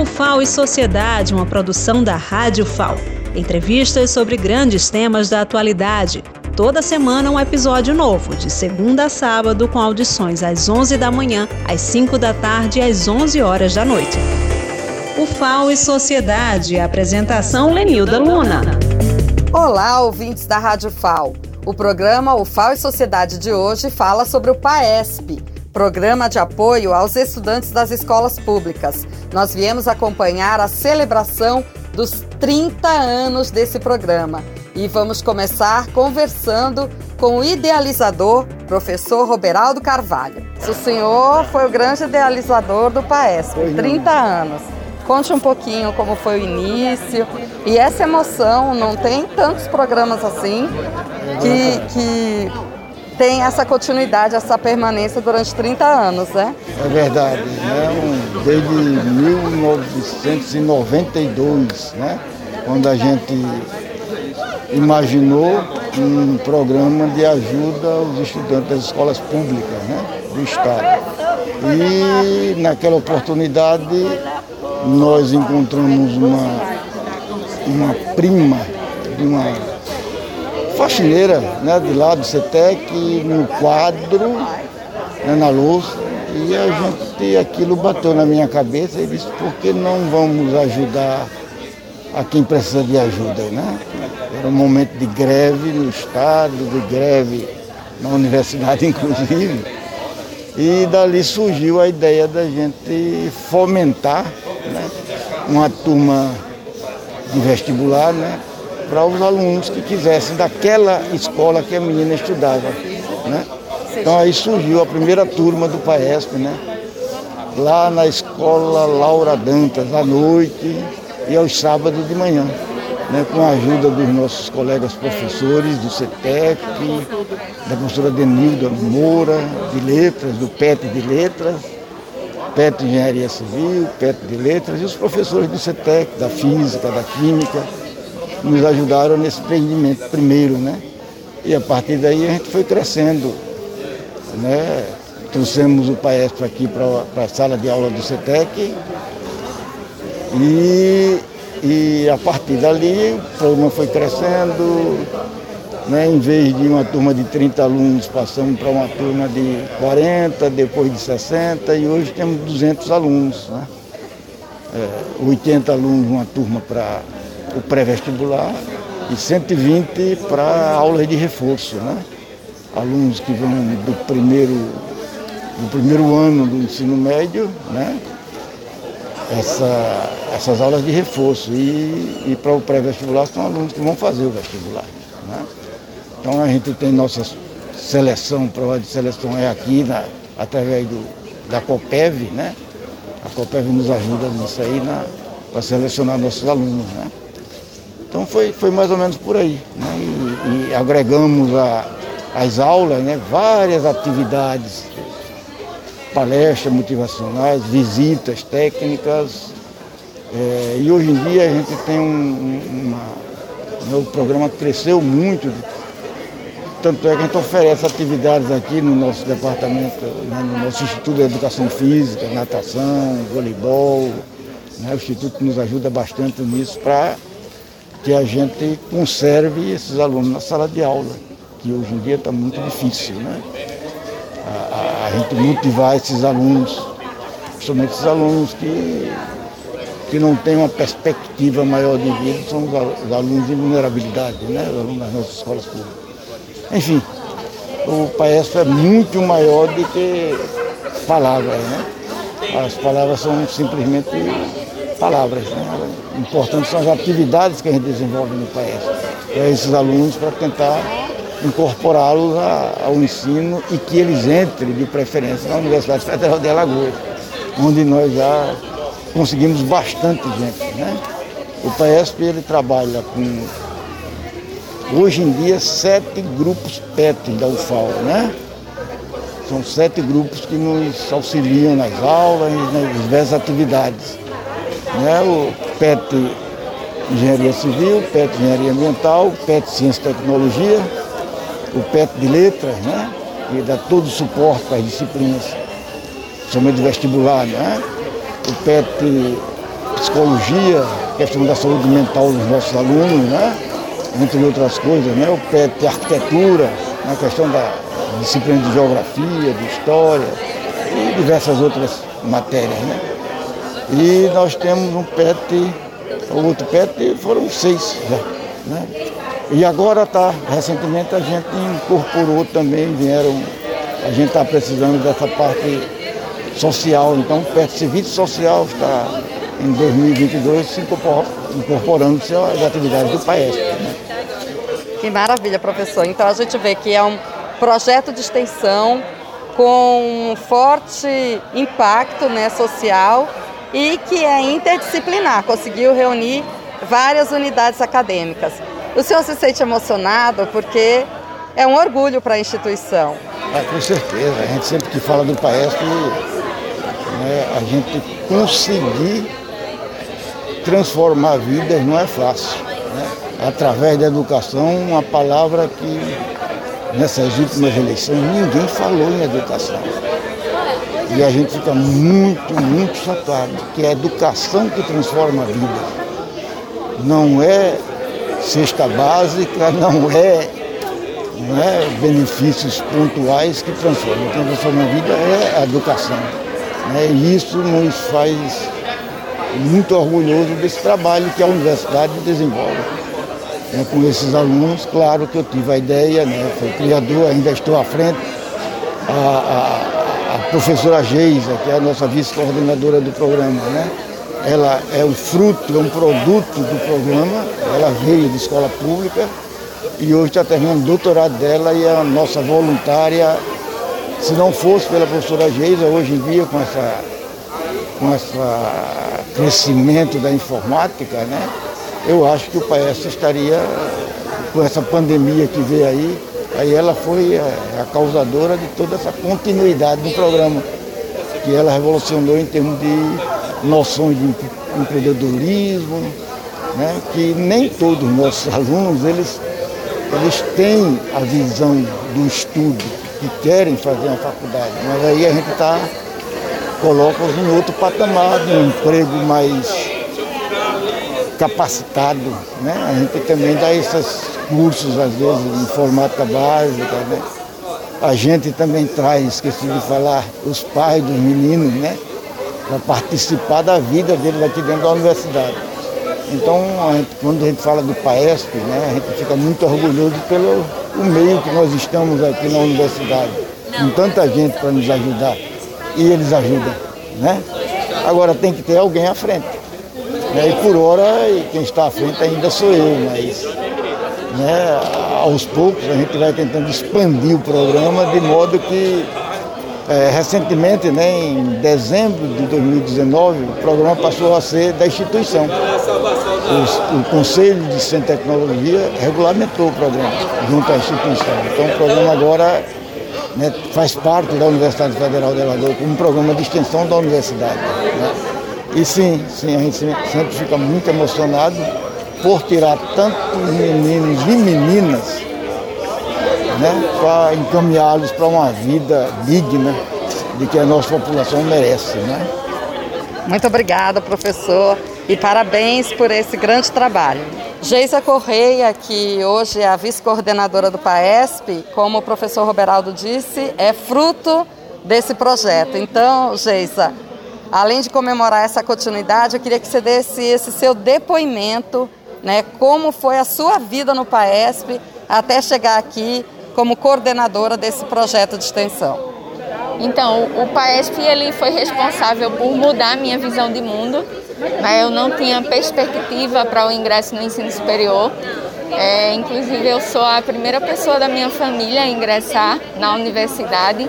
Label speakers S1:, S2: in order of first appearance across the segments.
S1: O FAO e Sociedade, uma produção da Rádio FAO. Entrevistas sobre grandes temas da atualidade. Toda semana um episódio novo, de segunda a sábado, com audições às 11 da manhã, às 5 da tarde e às 11 horas da noite. O FAO e Sociedade, apresentação Lenilda Luna.
S2: Olá, ouvintes da Rádio FAO. O programa O FAO e Sociedade de hoje fala sobre o PAESP, Programa de Apoio aos Estudantes das Escolas Públicas. Nós viemos acompanhar a celebração dos 30 anos desse programa e vamos começar conversando com o idealizador, professor Roberaldo Carvalho. O senhor foi o grande idealizador do PAESP, 30 anos. Conte um pouquinho como foi o início e essa emoção, não tem tantos programas assim que, que tem essa continuidade, essa permanência durante 30 anos, né?
S3: É verdade, né? desde 1992, né? quando a gente imaginou um programa de ajuda aos estudantes das escolas públicas né? do Estado. E naquela oportunidade nós encontramos uma, uma prima de uma faxineira né, de lá do CETEC no quadro, né, na louça, e a gente, aquilo bateu na minha cabeça e disse, por que não vamos ajudar a quem precisa de ajuda, né? Era um momento de greve no Estado, de greve na universidade inclusive. E dali surgiu a ideia da gente fomentar né, uma turma de vestibular né, para os alunos que quisessem daquela escola que a menina estudava. Né? Então aí surgiu a primeira turma do PAESP, né? lá na escola Laura Dantas, à noite e aos sábados de manhã. Né, com a ajuda dos nossos colegas professores do CETEC, da professora Denilda Moura, de Letras, do PET de Letras, PET de Engenharia Civil, PET de Letras, e os professores do CETEC, da Física, da Química, nos ajudaram nesse empreendimento primeiro, né? E a partir daí a gente foi crescendo né? Trouxemos o Paesp aqui para a sala de aula do CETEC e, e a partir dali o programa foi crescendo. Né? Em vez de uma turma de 30 alunos, passamos para uma turma de 40, depois de 60 e hoje temos 200 alunos. Né? É, 80 alunos uma turma para o pré-vestibular e 120 para aulas de reforço. Né? alunos que vão do primeiro, do primeiro ano do ensino médio, né? Essa, essas aulas de reforço. E, e para o pré-vestibular são alunos que vão fazer o vestibular. Né? Então a gente tem nossa seleção, prova de seleção é aqui na, através do, da COPEV, né? A COPEV nos ajuda nisso aí para selecionar nossos alunos. Né? Então foi, foi mais ou menos por aí. Né? E, e agregamos as aulas, né, várias atividades, palestras motivacionais, visitas técnicas. É, e hoje em dia a gente tem um, uma, né, o programa cresceu muito, tanto é que a gente oferece atividades aqui no nosso departamento, né, no nosso Instituto de Educação Física, natação, voleibol. Né, o Instituto nos ajuda bastante nisso para que a gente conserve esses alunos na sala de aula que hoje em dia está muito difícil, né? A, a, a, gente motivar esses alunos, principalmente esses alunos que, que não têm uma perspectiva maior de vida, são os, os alunos de vulnerabilidade, né? Os alunos das nossas escolas públicas. Enfim, o PAESP é muito maior do que palavras, né? As palavras são simplesmente palavras, né? Importantes são as atividades que a gente desenvolve no PAESP para esses alunos para tentar incorporá-los ao ensino e que eles entrem de preferência na Universidade Federal de Alagoas, onde nós já conseguimos bastante gente. Né? O PESP ele trabalha com, hoje em dia, sete grupos PET da UFAL. Né? São sete grupos que nos auxiliam nas aulas e nas diversas atividades. Né? O PET Engenharia Civil, PET Engenharia Ambiental, PET Ciência e Tecnologia, o PET de letras, né? que dá todo o suporte para as disciplinas, somente vestibular, né? o PET psicologia, questão da saúde mental dos nossos alunos, né? entre outras coisas, né? o PET arquitetura, a questão da disciplina de geografia, de história e diversas outras matérias. Né? E nós temos um PET, outro PET foram seis já. Né? E agora tá, recentemente a gente incorporou também, vieram, a gente está precisando dessa parte social, então o PET Serviço Social está em 2022 se incorporando-se às atividades do PAESP. Né?
S2: Que maravilha, professor. Então a gente vê que é um projeto de extensão com um forte impacto né, social e que é interdisciplinar, conseguiu reunir várias unidades acadêmicas. O senhor se sente emocionado porque é um orgulho para a instituição.
S3: Ah, com certeza, a gente sempre que fala do PAESP, né, a gente conseguir transformar vidas não é fácil. Né? Através da educação, uma palavra que nessas últimas eleições ninguém falou em educação. E a gente fica muito, muito chateado, que é a educação que transforma a vida. Não é cesta básica, não é, não é benefícios pontuais que transformam. Quem transforma a vida é a educação. Né? E isso nos faz muito orgulhoso desse trabalho que a universidade desenvolve. Né? Com esses alunos, claro que eu tive a ideia, né? fui criador, ainda estou à frente. A, a professora Geisa, que é a nossa vice-coordenadora do programa, né? Ela é um fruto, é um produto do programa, ela veio de escola pública e hoje está terminando o doutorado dela e a nossa voluntária, se não fosse pela professora Geisa, hoje em dia com essa com esse crescimento da informática, né? Eu acho que o PS estaria com essa pandemia que veio aí, Aí ela foi a, a causadora de toda essa continuidade do programa, que ela revolucionou em termos de noções de empreendedorismo, né? que nem todos os nossos alunos eles, eles têm a visão do estudo, que querem fazer uma faculdade, mas aí a gente está coloca-os em outro patamar, de um emprego mais capacitado. Né? A gente também dá esses cursos, às vezes, de informática básica. Né? A gente também traz, esqueci de falar, os pais dos meninos, né? Para participar da vida deles aqui dentro da universidade. Então, a gente, quando a gente fala do PAESP, né, a gente fica muito orgulhoso pelo o meio que nós estamos aqui na universidade, com tanta gente para nos ajudar. E eles ajudam, né? Agora tem que ter alguém à frente. Né? E por hora, quem está à frente ainda sou eu, mas né, aos poucos a gente vai tentando expandir o programa de modo que é, recentemente, né, em dezembro de 2019, o programa passou a ser da instituição. O, o Conselho de Ciência e Tecnologia regulamentou o programa junto à instituição. Então o programa agora né, faz parte da Universidade Federal de Alagoas como um programa de extensão da universidade. Né? E sim, sim, a gente sempre fica muito emocionado por tirar tantos meninos e meninas né, para encaminhá-los para uma vida digna de que a nossa população merece. Né?
S2: Muito obrigada, professor, e parabéns por esse grande trabalho. Geisa Correia, que hoje é a vice-coordenadora do PAESP, como o professor Roberaldo disse, é fruto desse projeto. Então, Geisa, Além de comemorar essa continuidade, eu queria que você desse esse seu depoimento, né, como foi a sua vida no PAESP até chegar aqui como coordenadora desse projeto de extensão.
S4: Então, o PAESP ele foi responsável por mudar a minha visão de mundo. Né? Eu não tinha perspectiva para o ingresso no ensino superior. É, inclusive, eu sou a primeira pessoa da minha família a ingressar na universidade.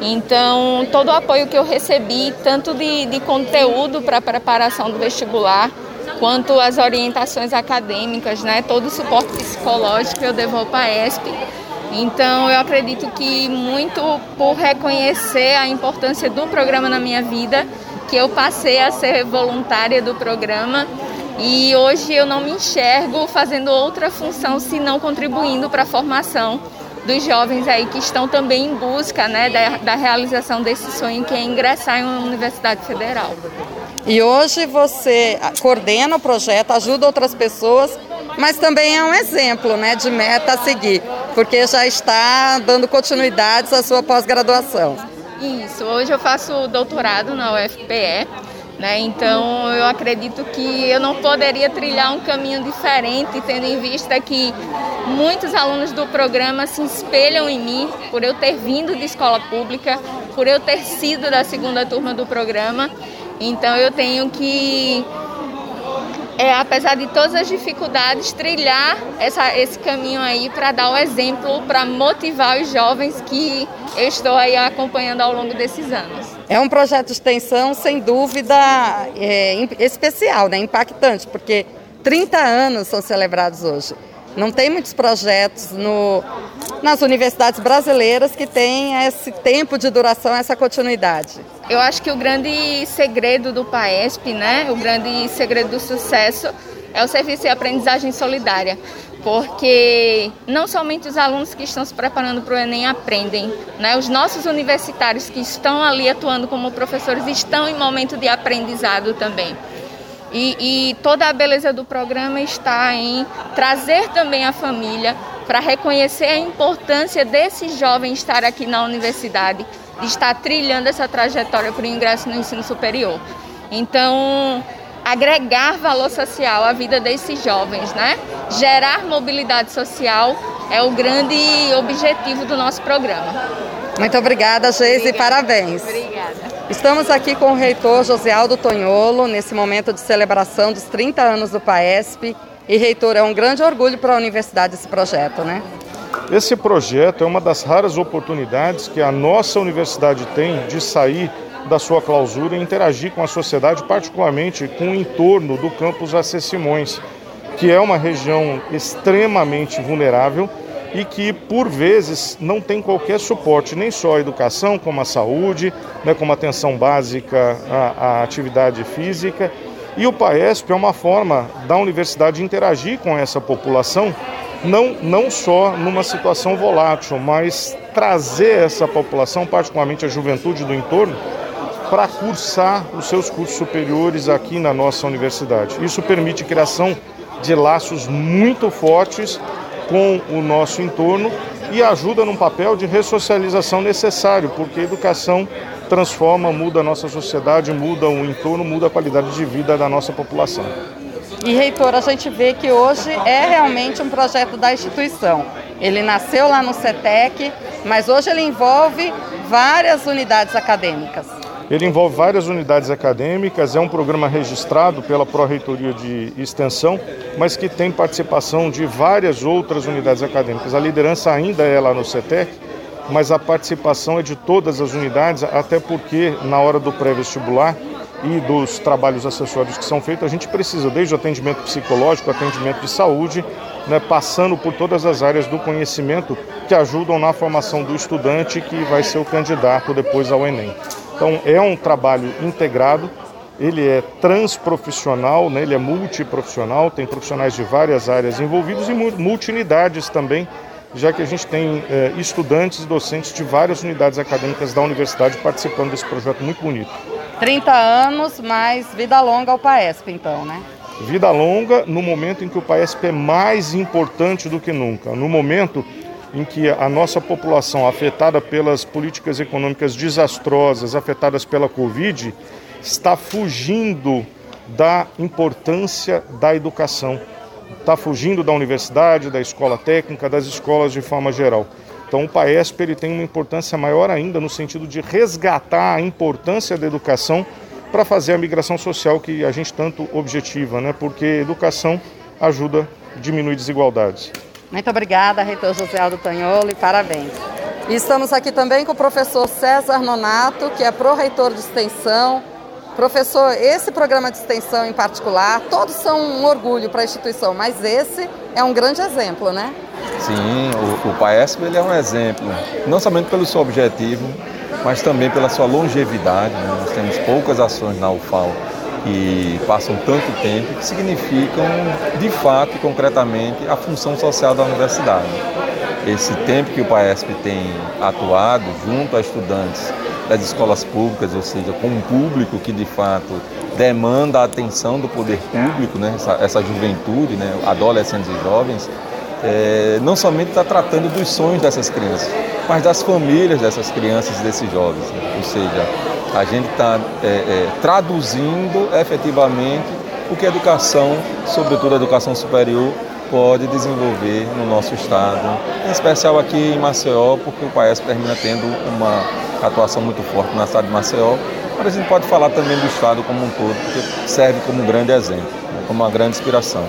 S4: Então, todo o apoio que eu recebi, tanto de, de conteúdo para a preparação do vestibular, quanto as orientações acadêmicas, né, todo o suporte psicológico eu devo ao PAESP. Então, eu acredito que muito por reconhecer a importância do programa na minha vida, que eu passei a ser voluntária do programa e hoje eu não me enxergo fazendo outra função senão contribuindo para a formação dos jovens aí que estão também em busca né, da, da realização desse sonho que é ingressar em uma universidade federal.
S2: E hoje você coordena o projeto, ajuda outras pessoas, mas também é um exemplo né, de meta a seguir, porque já está dando continuidades à sua pós-graduação.
S4: Isso, hoje eu faço doutorado na UFPE, né? Então eu acredito que eu não poderia trilhar um caminho diferente, tendo em vista que muitos alunos do programa se espelham em mim por eu ter vindo de escola pública, por eu ter sido da segunda turma do programa. Então eu tenho que é, apesar de todas as dificuldades, trilhar essa, esse caminho aí para dar o exemplo, para motivar os jovens que eu estou aí acompanhando ao longo desses anos.
S2: É um projeto de extensão, sem dúvida, é, especial, né? impactante, porque 30 anos são celebrados hoje. Não tem muitos projetos no, nas universidades brasileiras que têm esse tempo de duração, essa continuidade.
S4: Eu acho que o grande segredo do PAESP, né, o grande segredo do sucesso, é o serviço de aprendizagem solidária, porque não somente os alunos que estão se preparando para o Enem aprendem, né? os nossos universitários que estão ali atuando como professores estão em momento de aprendizado também. E, e toda a beleza do programa está em trazer também a família para reconhecer a importância desse jovem estar aqui na universidade, de estar trilhando essa trajetória para o ingresso no ensino superior. Então, agregar valor social à vida desses jovens, né? Gerar mobilidade social é o grande objetivo do nosso programa.
S2: Muito obrigada, Geise, e parabéns.
S4: Obrigada.
S2: Estamos aqui com o reitor José Aldo Tonholo, nesse momento de celebração dos 30 anos do PAESP. E, reitor, é um grande orgulho para a universidade esse projeto, né?
S5: Esse projeto é uma das raras oportunidades que a nossa universidade tem de sair da sua clausura e interagir com a sociedade, particularmente com o entorno do campus AC Simões, que é uma região extremamente vulnerável e que, por vezes, não tem qualquer suporte, nem só a educação, como a saúde, né, como a atenção básica à, à atividade física. E o PAESP é uma forma da universidade interagir com essa população, não, não só numa situação volátil, mas trazer essa população, particularmente a juventude do entorno, para cursar os seus cursos superiores aqui na nossa universidade. Isso permite criação de laços muito fortes com o nosso entorno e ajuda num papel de ressocialização necessário, porque a educação transforma, muda a nossa sociedade, muda o entorno, muda a qualidade de vida da nossa população.
S2: E reitor, a gente vê que hoje é realmente um projeto da instituição. Ele nasceu lá no CETEC, mas hoje ele envolve várias unidades acadêmicas.
S5: Ele envolve várias unidades acadêmicas, é um programa registrado pela Pró-Reitoria de Extensão, mas que tem participação de várias outras unidades acadêmicas. A liderança ainda é lá no CETEC, mas a participação é de todas as unidades, até porque na hora do pré-vestibular e dos trabalhos acessórios que são feitos, a gente precisa desde o atendimento psicológico, atendimento de saúde, né, passando por todas as áreas do conhecimento que ajudam na formação do estudante que vai ser o candidato depois ao Enem. Então é um trabalho integrado, ele é transprofissional, né? ele é multiprofissional, tem profissionais de várias áreas envolvidos e multi-unidades também, já que a gente tem eh, estudantes e docentes de várias unidades acadêmicas da universidade participando desse projeto muito bonito.
S2: 30 anos, mais vida longa ao PAESP, então, né?
S5: Vida longa no momento em que o PAESP é mais importante do que nunca. No momento em que a nossa população, afetada pelas políticas econômicas desastrosas, afetadas pela Covid, está fugindo da importância da educação, está fugindo da universidade, da escola técnica, das escolas de forma geral. Então o PAESP ele tem uma importância maior ainda no sentido de resgatar a importância da educação para fazer a migração social que a gente tanto objetiva, né? porque educação ajuda a diminuir desigualdades.
S2: Muito obrigada, reitor José Aldo Tanholo, e parabéns. E estamos aqui também com o professor César Nonato, que é pró-reitor de extensão. Professor, esse programa de extensão em particular, todos são um orgulho para a instituição, mas esse é um grande exemplo, né?
S6: Sim, o, o PAESP ele é um exemplo, não somente pelo seu objetivo, mas também pela sua longevidade. Né? Nós temos poucas ações na UFAL que passam tanto tempo que significam, de fato e concretamente, a função social da universidade. Esse tempo que o PAESP tem atuado junto a estudantes das escolas públicas, ou seja, com um público que de fato demanda a atenção do poder público, né? essa, essa juventude, né? adolescentes e jovens, é, não somente está tratando dos sonhos dessas crianças, mas das famílias dessas crianças e desses jovens. Né? Ou seja, a gente está é, é, traduzindo efetivamente o que a educação, sobretudo a educação superior, pode desenvolver no nosso estado, em especial aqui em Maceió, porque o país termina tendo uma atuação muito forte na cidade de Maceió, mas a gente pode falar também do estado como um todo, porque serve como um grande exemplo, né, como uma grande inspiração.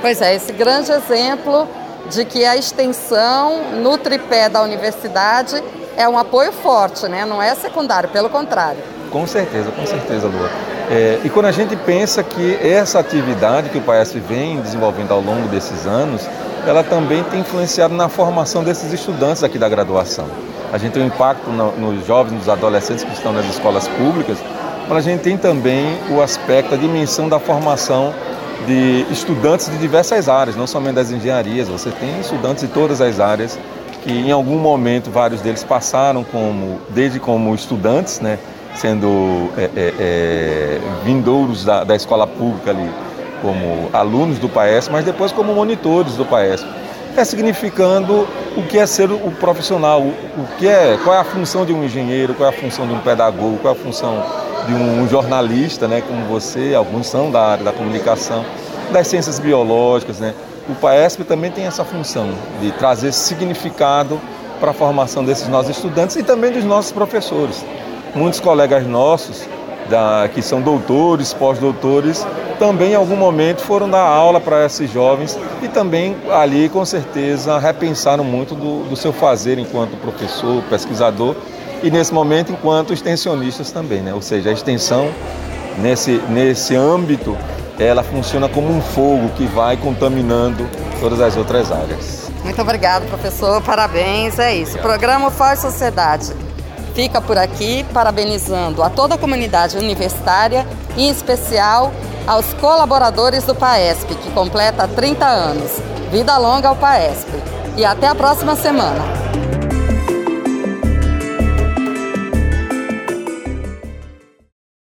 S2: Pois é, esse grande exemplo de que a extensão no tripé da universidade é um apoio forte, né? não é secundário, pelo contrário.
S6: Com certeza, com certeza, Lua. É, e quando a gente pensa que essa atividade que o PAESP vem desenvolvendo ao longo desses anos, ela também tem influenciado na formação desses estudantes aqui da graduação. A gente tem um impacto no, nos jovens, nos adolescentes que estão nas escolas públicas, mas a gente tem também o aspecto, a dimensão da formação de estudantes de diversas áreas, não somente das engenharias, você tem estudantes de todas as áreas que em algum momento vários deles passaram como, desde como estudantes, né, sendo é, é, é, vindouros da, da escola pública ali, como alunos do PAES, mas depois como monitores do PAES. É significando o que é ser o profissional, o, o que é, qual é a função de um engenheiro, qual é a função de um pedagogo, qual é a função de um jornalista, né, como você, alguns são da área da comunicação, das ciências biológicas, né? O PAESP também tem essa função de trazer significado para a formação desses nossos estudantes e também dos nossos professores. Muitos colegas nossos da, que são doutores, pós-doutores, também em algum momento foram dar aula para esses jovens e também ali, com certeza, repensaram muito do, do seu fazer enquanto professor, pesquisador e nesse momento enquanto extensionistas também, né? Ou seja, a extensão nesse, nesse âmbito ela funciona como um fogo que vai contaminando todas as outras áreas.
S2: Muito obrigado, professor. Parabéns. É isso. O programa Faz Sociedade fica por aqui, parabenizando a toda a comunidade universitária e, em especial, aos colaboradores do PAESP, que completa 30 anos. Vida longa ao PAESP. E até a próxima semana.